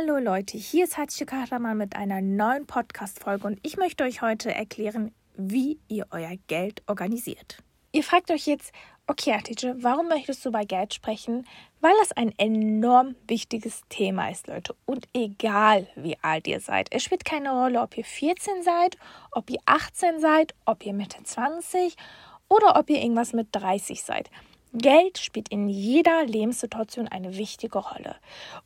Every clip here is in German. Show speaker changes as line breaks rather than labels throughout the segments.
Hallo Leute, hier ist Hatje Kahraman mit einer neuen Podcast-Folge und ich möchte euch heute erklären, wie ihr euer Geld organisiert. Ihr fragt euch jetzt, okay, Hatice, warum möchtest du bei Geld sprechen? Weil das ein enorm wichtiges Thema ist, Leute. Und egal wie alt ihr seid, es spielt keine Rolle, ob ihr 14 seid, ob ihr 18 seid, ob ihr Mitte 20 oder ob ihr irgendwas mit 30 seid. Geld spielt in jeder Lebenssituation eine wichtige Rolle.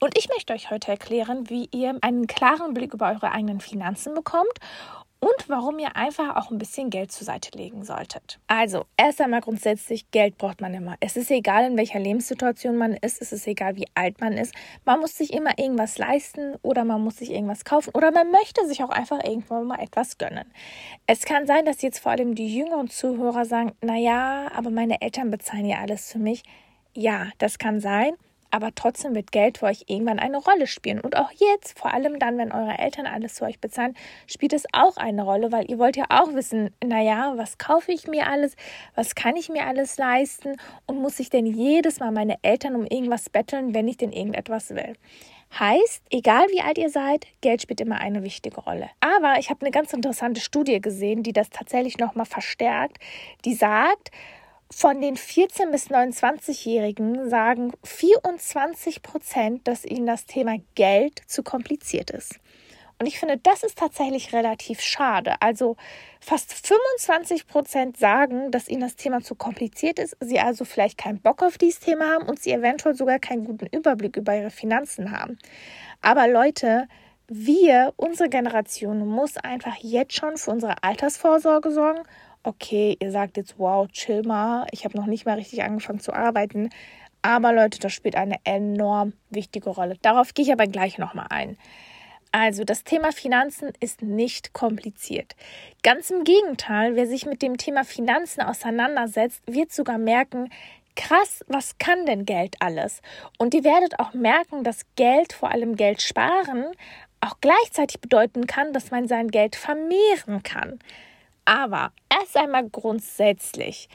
Und ich möchte euch heute erklären, wie ihr einen klaren Blick über eure eigenen Finanzen bekommt und warum ihr einfach auch ein bisschen Geld zur Seite legen solltet. Also, erst einmal grundsätzlich, Geld braucht man immer. Es ist egal, in welcher Lebenssituation man ist, es ist egal, wie alt man ist. Man muss sich immer irgendwas leisten oder man muss sich irgendwas kaufen oder man möchte sich auch einfach irgendwo mal etwas gönnen. Es kann sein, dass jetzt vor allem die jüngeren Zuhörer sagen, naja, aber meine Eltern bezahlen ja alles für mich. Ja, das kann sein aber trotzdem wird Geld für euch irgendwann eine Rolle spielen. Und auch jetzt, vor allem dann, wenn eure Eltern alles für euch bezahlen, spielt es auch eine Rolle, weil ihr wollt ja auch wissen, naja, was kaufe ich mir alles, was kann ich mir alles leisten und muss ich denn jedes Mal meine Eltern um irgendwas betteln, wenn ich denn irgendetwas will. Heißt, egal wie alt ihr seid, Geld spielt immer eine wichtige Rolle. Aber ich habe eine ganz interessante Studie gesehen, die das tatsächlich nochmal verstärkt, die sagt, von den 14- bis 29-Jährigen sagen 24 Prozent, dass ihnen das Thema Geld zu kompliziert ist. Und ich finde, das ist tatsächlich relativ schade. Also fast 25 Prozent sagen, dass ihnen das Thema zu kompliziert ist, sie also vielleicht keinen Bock auf dieses Thema haben und sie eventuell sogar keinen guten Überblick über ihre Finanzen haben. Aber Leute, wir, unsere Generation, muss einfach jetzt schon für unsere Altersvorsorge sorgen okay, ihr sagt jetzt, wow, chill mal, ich habe noch nicht mal richtig angefangen zu arbeiten. Aber Leute, das spielt eine enorm wichtige Rolle. Darauf gehe ich aber gleich nochmal ein. Also, das Thema Finanzen ist nicht kompliziert. Ganz im Gegenteil, wer sich mit dem Thema Finanzen auseinandersetzt, wird sogar merken, krass, was kann denn Geld alles? Und ihr werdet auch merken, dass Geld, vor allem Geld sparen, auch gleichzeitig bedeuten kann, dass man sein Geld vermehren kann. Aber erst einmal grundsätzlich.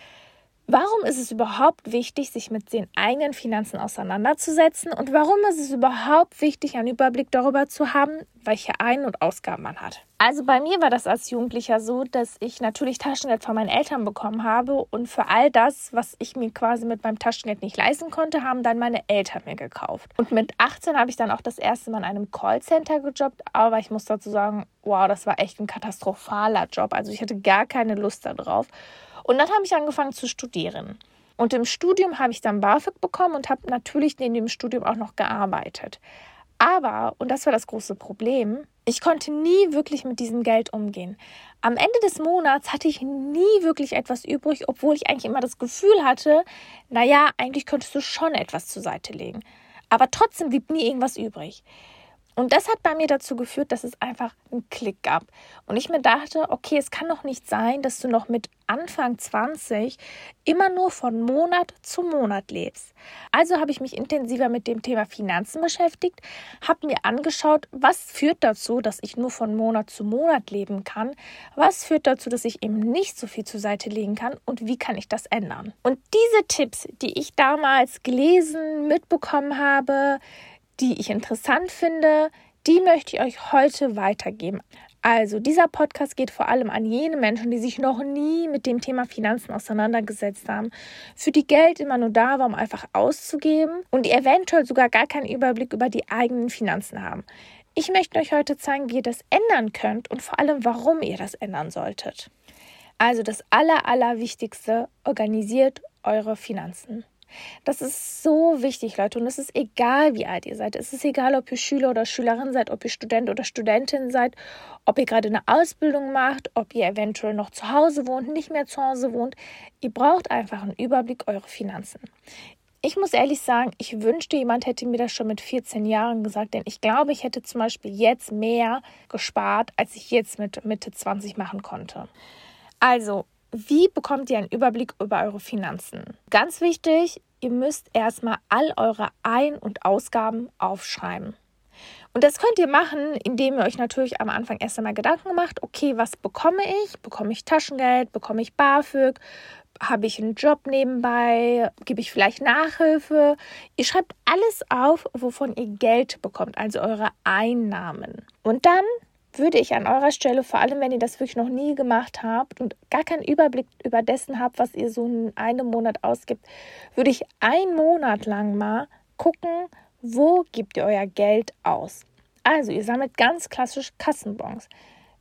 Warum ist es überhaupt wichtig, sich mit den eigenen Finanzen auseinanderzusetzen? Und warum ist es überhaupt wichtig, einen Überblick darüber zu haben, welche Ein- und Ausgaben man hat? Also bei mir war das als Jugendlicher so, dass ich natürlich Taschengeld von meinen Eltern bekommen habe und für all das, was ich mir quasi mit meinem Taschengeld nicht leisten konnte, haben dann meine Eltern mir gekauft. Und mit 18 habe ich dann auch das erste Mal in einem Callcenter gejobbt, aber ich muss dazu sagen, wow, das war echt ein katastrophaler Job. Also ich hatte gar keine Lust darauf. Und dann habe ich angefangen zu studieren. Und im Studium habe ich dann BAföG bekommen und habe natürlich neben dem Studium auch noch gearbeitet. Aber, und das war das große Problem, ich konnte nie wirklich mit diesem Geld umgehen. Am Ende des Monats hatte ich nie wirklich etwas übrig, obwohl ich eigentlich immer das Gefühl hatte, naja, eigentlich könntest du schon etwas zur Seite legen. Aber trotzdem blieb nie irgendwas übrig. Und das hat bei mir dazu geführt, dass es einfach einen Klick gab. Und ich mir dachte, okay, es kann doch nicht sein, dass du noch mit Anfang 20 immer nur von Monat zu Monat lebst. Also habe ich mich intensiver mit dem Thema Finanzen beschäftigt, habe mir angeschaut, was führt dazu, dass ich nur von Monat zu Monat leben kann, was führt dazu, dass ich eben nicht so viel zur Seite legen kann und wie kann ich das ändern. Und diese Tipps, die ich damals gelesen, mitbekommen habe, die ich interessant finde, die möchte ich euch heute weitergeben. Also, dieser Podcast geht vor allem an jene Menschen, die sich noch nie mit dem Thema Finanzen auseinandergesetzt haben, für die Geld immer nur da war, um einfach auszugeben und die eventuell sogar gar keinen Überblick über die eigenen Finanzen haben. Ich möchte euch heute zeigen, wie ihr das ändern könnt und vor allem, warum ihr das ändern solltet. Also das Aller, Allerwichtigste, organisiert eure Finanzen. Das ist so wichtig, Leute. Und es ist egal, wie alt ihr seid. Es ist egal, ob ihr Schüler oder Schülerin seid, ob ihr Student oder Studentin seid, ob ihr gerade eine Ausbildung macht, ob ihr eventuell noch zu Hause wohnt, nicht mehr zu Hause wohnt. Ihr braucht einfach einen Überblick eurer Finanzen. Ich muss ehrlich sagen, ich wünschte, jemand hätte mir das schon mit 14 Jahren gesagt, denn ich glaube, ich hätte zum Beispiel jetzt mehr gespart, als ich jetzt mit Mitte 20 machen konnte. Also, wie bekommt ihr einen Überblick über eure Finanzen? Ganz wichtig, ihr müsst erstmal all eure Ein- und Ausgaben aufschreiben. Und das könnt ihr machen, indem ihr euch natürlich am Anfang erst einmal Gedanken macht, okay, was bekomme ich? Bekomme ich Taschengeld? Bekomme ich BAföG? Habe ich einen Job nebenbei? Gebe ich vielleicht Nachhilfe? Ihr schreibt alles auf, wovon ihr Geld bekommt, also eure Einnahmen. Und dann würde ich an eurer Stelle, vor allem wenn ihr das wirklich noch nie gemacht habt und gar keinen Überblick über dessen habt, was ihr so in einem Monat ausgibt, würde ich einen Monat lang mal gucken, wo gebt ihr euer Geld aus. Also, ihr sammelt ganz klassisch Kassenbons.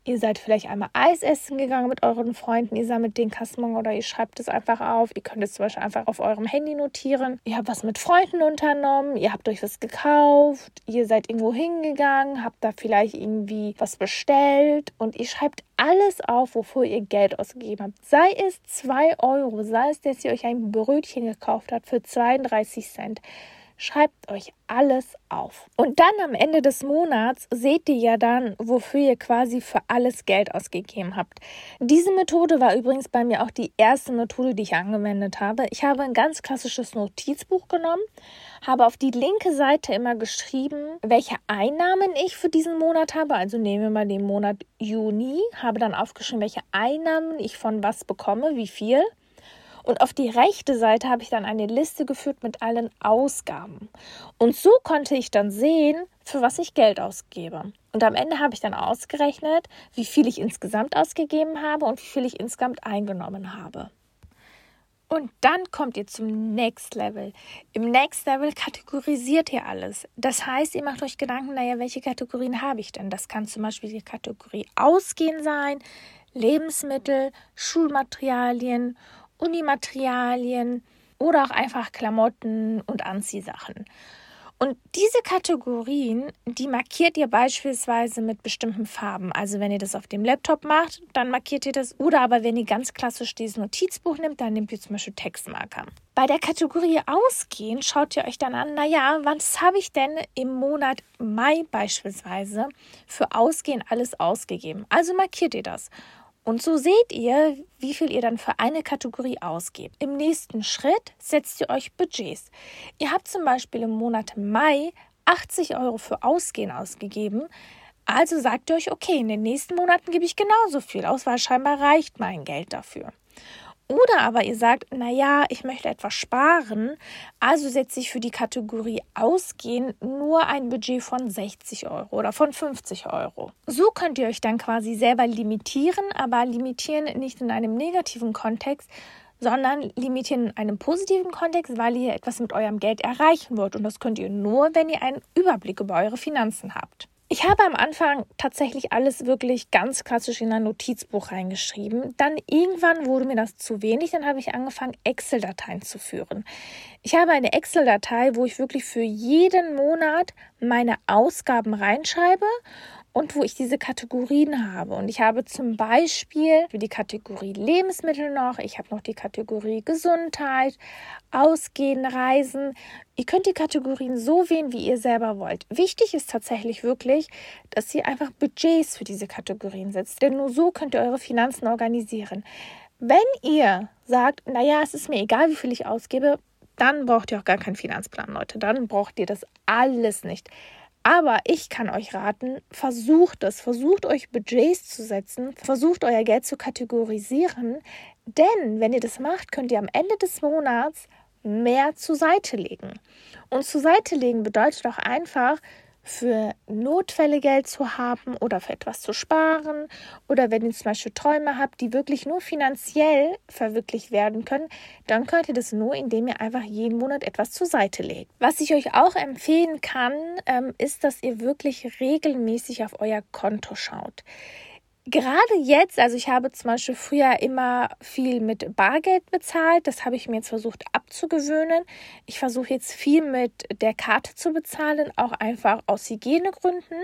Ihr seid vielleicht einmal Eis essen gegangen mit euren Freunden, ihr sammelt den Kassenbon oder ihr schreibt es einfach auf. Ihr könnt es zum Beispiel einfach auf eurem Handy notieren. Ihr habt was mit Freunden unternommen, ihr habt euch was gekauft, ihr seid irgendwo hingegangen, habt da vielleicht irgendwie was bestellt und ihr schreibt alles auf, wofür ihr Geld ausgegeben habt. Sei es 2 Euro, sei es, dass ihr euch ein Brötchen gekauft habt für 32 Cent. Schreibt euch alles auf. Und dann am Ende des Monats seht ihr ja dann, wofür ihr quasi für alles Geld ausgegeben habt. Diese Methode war übrigens bei mir auch die erste Methode, die ich angewendet habe. Ich habe ein ganz klassisches Notizbuch genommen, habe auf die linke Seite immer geschrieben, welche Einnahmen ich für diesen Monat habe. Also nehmen wir mal den Monat Juni, habe dann aufgeschrieben, welche Einnahmen ich von was bekomme, wie viel. Und auf die rechte Seite habe ich dann eine Liste geführt mit allen Ausgaben. Und so konnte ich dann sehen, für was ich Geld ausgebe. Und am Ende habe ich dann ausgerechnet, wie viel ich insgesamt ausgegeben habe und wie viel ich insgesamt eingenommen habe. Und dann kommt ihr zum Next Level. Im Next Level kategorisiert ihr alles. Das heißt, ihr macht euch Gedanken, naja, welche Kategorien habe ich denn? Das kann zum Beispiel die Kategorie Ausgehen sein, Lebensmittel, Schulmaterialien Unimaterialien oder auch einfach Klamotten und Anziehsachen. Und diese Kategorien, die markiert ihr beispielsweise mit bestimmten Farben. Also wenn ihr das auf dem Laptop macht, dann markiert ihr das. Oder aber wenn ihr ganz klassisch dieses Notizbuch nimmt, dann nehmt ihr zum Beispiel Textmarker. Bei der Kategorie Ausgehen schaut ihr euch dann an, naja, was habe ich denn im Monat Mai beispielsweise für Ausgehen alles ausgegeben? Also markiert ihr das. Und so seht ihr, wie viel ihr dann für eine Kategorie ausgebt. Im nächsten Schritt setzt ihr euch Budgets. Ihr habt zum Beispiel im Monat Mai 80 Euro für Ausgehen ausgegeben. Also sagt ihr euch, okay, in den nächsten Monaten gebe ich genauso viel aus, weil scheinbar reicht mein Geld dafür. Oder aber ihr sagt, naja, ich möchte etwas sparen, also setze ich für die Kategorie Ausgehen nur ein Budget von 60 Euro oder von 50 Euro. So könnt ihr euch dann quasi selber limitieren, aber limitieren nicht in einem negativen Kontext, sondern limitieren in einem positiven Kontext, weil ihr etwas mit eurem Geld erreichen wollt. Und das könnt ihr nur, wenn ihr einen Überblick über eure Finanzen habt. Ich habe am Anfang tatsächlich alles wirklich ganz klassisch in ein Notizbuch reingeschrieben. Dann irgendwann wurde mir das zu wenig. Dann habe ich angefangen, Excel-Dateien zu führen. Ich habe eine Excel-Datei, wo ich wirklich für jeden Monat meine Ausgaben reinschreibe und wo ich diese Kategorien habe. Und ich habe zum Beispiel für die Kategorie Lebensmittel noch, ich habe noch die Kategorie Gesundheit, Ausgehen, Reisen. Ihr könnt die Kategorien so wählen, wie ihr selber wollt. Wichtig ist tatsächlich wirklich, dass ihr einfach Budgets für diese Kategorien setzt, denn nur so könnt ihr eure Finanzen organisieren. Wenn ihr sagt, naja, es ist mir egal, wie viel ich ausgebe, dann braucht ihr auch gar keinen Finanzplan, Leute. Dann braucht ihr das alles nicht. Aber ich kann euch raten, versucht es, versucht euch Budgets zu setzen, versucht euer Geld zu kategorisieren, denn wenn ihr das macht, könnt ihr am Ende des Monats mehr zur Seite legen. Und zur Seite legen bedeutet auch einfach, für Notfälle Geld zu haben oder für etwas zu sparen oder wenn ihr zum Beispiel Träume habt, die wirklich nur finanziell verwirklicht werden können, dann könnt ihr das nur, indem ihr einfach jeden Monat etwas zur Seite legt. Was ich euch auch empfehlen kann, ähm, ist, dass ihr wirklich regelmäßig auf euer Konto schaut gerade jetzt, also ich habe zum Beispiel früher immer viel mit Bargeld bezahlt, das habe ich mir jetzt versucht abzugewöhnen. Ich versuche jetzt viel mit der Karte zu bezahlen, auch einfach aus Hygienegründen.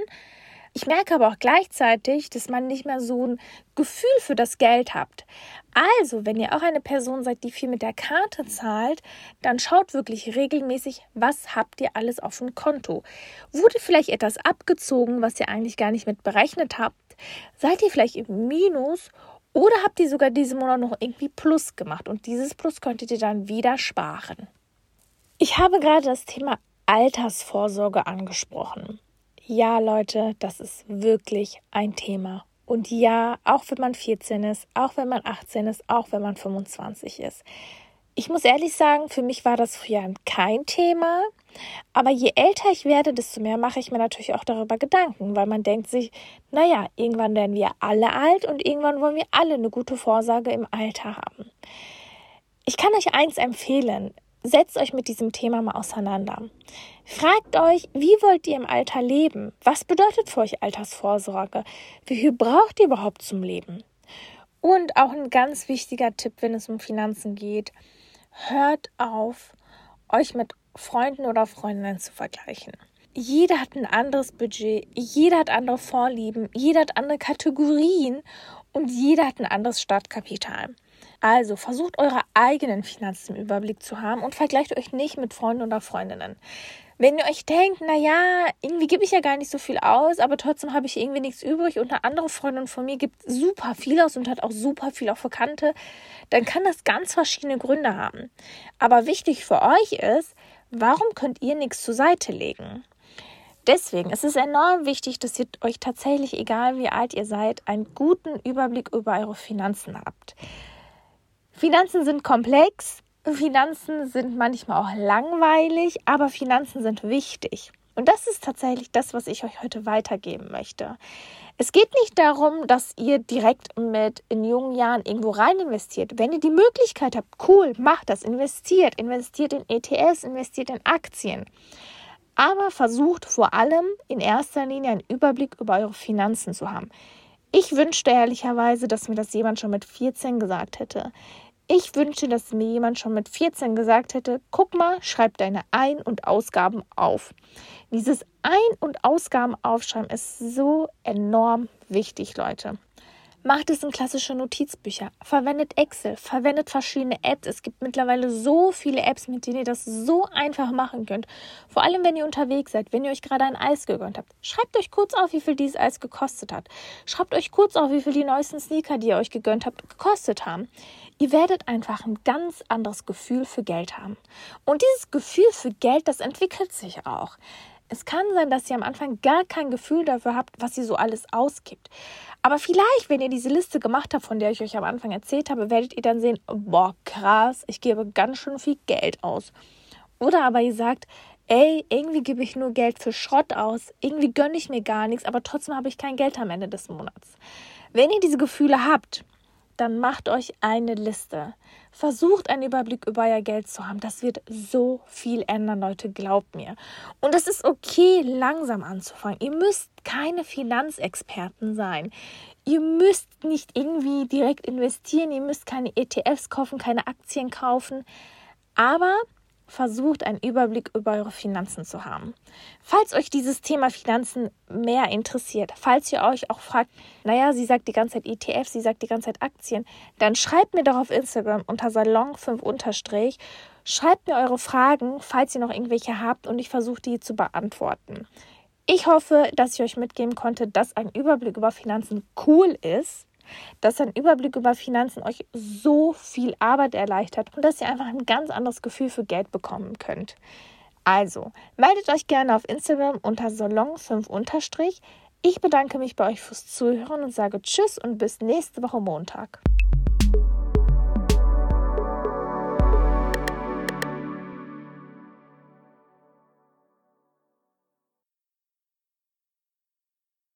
Ich merke aber auch gleichzeitig, dass man nicht mehr so ein Gefühl für das Geld habt. Also, wenn ihr auch eine Person seid, die viel mit der Karte zahlt, dann schaut wirklich regelmäßig, was habt ihr alles auf dem Konto. Wurde vielleicht etwas abgezogen, was ihr eigentlich gar nicht mit berechnet habt? Seid ihr vielleicht im Minus oder habt ihr sogar diesen Monat noch irgendwie Plus gemacht und dieses Plus könntet ihr dann wieder sparen? Ich habe gerade das Thema Altersvorsorge angesprochen. Ja, Leute, das ist wirklich ein Thema. Und ja, auch wenn man 14 ist, auch wenn man 18 ist, auch wenn man 25 ist. Ich muss ehrlich sagen, für mich war das früher kein Thema. Aber je älter ich werde, desto mehr mache ich mir natürlich auch darüber Gedanken, weil man denkt sich, naja, irgendwann werden wir alle alt und irgendwann wollen wir alle eine gute Vorsorge im Alter haben. Ich kann euch eins empfehlen. Setzt euch mit diesem Thema mal auseinander. Fragt euch, wie wollt ihr im Alter leben? Was bedeutet für euch Altersvorsorge? Wie viel braucht ihr überhaupt zum Leben? Und auch ein ganz wichtiger Tipp, wenn es um Finanzen geht, hört auf, euch mit Freunden oder Freundinnen zu vergleichen. Jeder hat ein anderes Budget, jeder hat andere Vorlieben, jeder hat andere Kategorien und jeder hat ein anderes Startkapital. Also versucht eure eigenen Finanzen im Überblick zu haben und vergleicht euch nicht mit Freunden oder Freundinnen. Wenn ihr euch denkt, naja, irgendwie gebe ich ja gar nicht so viel aus, aber trotzdem habe ich irgendwie nichts übrig und eine andere Freundin von mir gibt super viel aus und hat auch super viel auf Verkannte, dann kann das ganz verschiedene Gründe haben. Aber wichtig für euch ist, warum könnt ihr nichts zur Seite legen? Deswegen ist es enorm wichtig, dass ihr euch tatsächlich, egal wie alt ihr seid, einen guten Überblick über eure Finanzen habt. Finanzen sind komplex, Finanzen sind manchmal auch langweilig, aber Finanzen sind wichtig. Und das ist tatsächlich das, was ich euch heute weitergeben möchte. Es geht nicht darum, dass ihr direkt mit in jungen Jahren irgendwo rein investiert. Wenn ihr die Möglichkeit habt, cool, macht das, investiert, investiert in ETS, investiert in Aktien. Aber versucht vor allem in erster Linie einen Überblick über eure Finanzen zu haben. Ich wünschte ehrlicherweise, dass mir das jemand schon mit 14 gesagt hätte. Ich wünsche, dass mir jemand schon mit 14 gesagt hätte, guck mal, schreib deine Ein- und Ausgaben auf. Dieses Ein- und Ausgaben aufschreiben ist so enorm wichtig, Leute. Macht es in klassische Notizbücher, verwendet Excel, verwendet verschiedene Apps. Es gibt mittlerweile so viele Apps, mit denen ihr das so einfach machen könnt. Vor allem, wenn ihr unterwegs seid, wenn ihr euch gerade ein Eis gegönnt habt. Schreibt euch kurz auf, wie viel dieses Eis gekostet hat. Schreibt euch kurz auf, wie viel die neuesten Sneaker, die ihr euch gegönnt habt, gekostet haben. Ihr werdet einfach ein ganz anderes Gefühl für Geld haben. Und dieses Gefühl für Geld, das entwickelt sich auch. Es kann sein, dass ihr am Anfang gar kein Gefühl dafür habt, was ihr so alles ausgibt. Aber vielleicht, wenn ihr diese Liste gemacht habt, von der ich euch am Anfang erzählt habe, werdet ihr dann sehen, boah, krass, ich gebe ganz schön viel Geld aus. Oder aber ihr sagt, ey, irgendwie gebe ich nur Geld für Schrott aus, irgendwie gönne ich mir gar nichts, aber trotzdem habe ich kein Geld am Ende des Monats. Wenn ihr diese Gefühle habt, dann macht euch eine Liste. Versucht einen Überblick über euer Geld zu haben. Das wird so viel ändern, Leute, glaubt mir. Und es ist okay, langsam anzufangen. Ihr müsst keine Finanzexperten sein. Ihr müsst nicht irgendwie direkt investieren. Ihr müsst keine ETFs kaufen, keine Aktien kaufen. Aber versucht einen Überblick über eure Finanzen zu haben. Falls euch dieses Thema Finanzen mehr interessiert, falls ihr euch auch fragt, naja, sie sagt die ganze Zeit ETF, sie sagt die ganze Zeit Aktien, dann schreibt mir doch auf Instagram unter Salon5 unterstrich, schreibt mir eure Fragen, falls ihr noch irgendwelche habt und ich versuche die zu beantworten. Ich hoffe, dass ich euch mitgeben konnte, dass ein Überblick über Finanzen cool ist dass ein Überblick über Finanzen euch so viel Arbeit erleichtert und dass ihr einfach ein ganz anderes Gefühl für Geld bekommen könnt. Also, meldet euch gerne auf Instagram unter Salon5 Ich bedanke mich bei euch fürs Zuhören und sage Tschüss und bis nächste Woche Montag.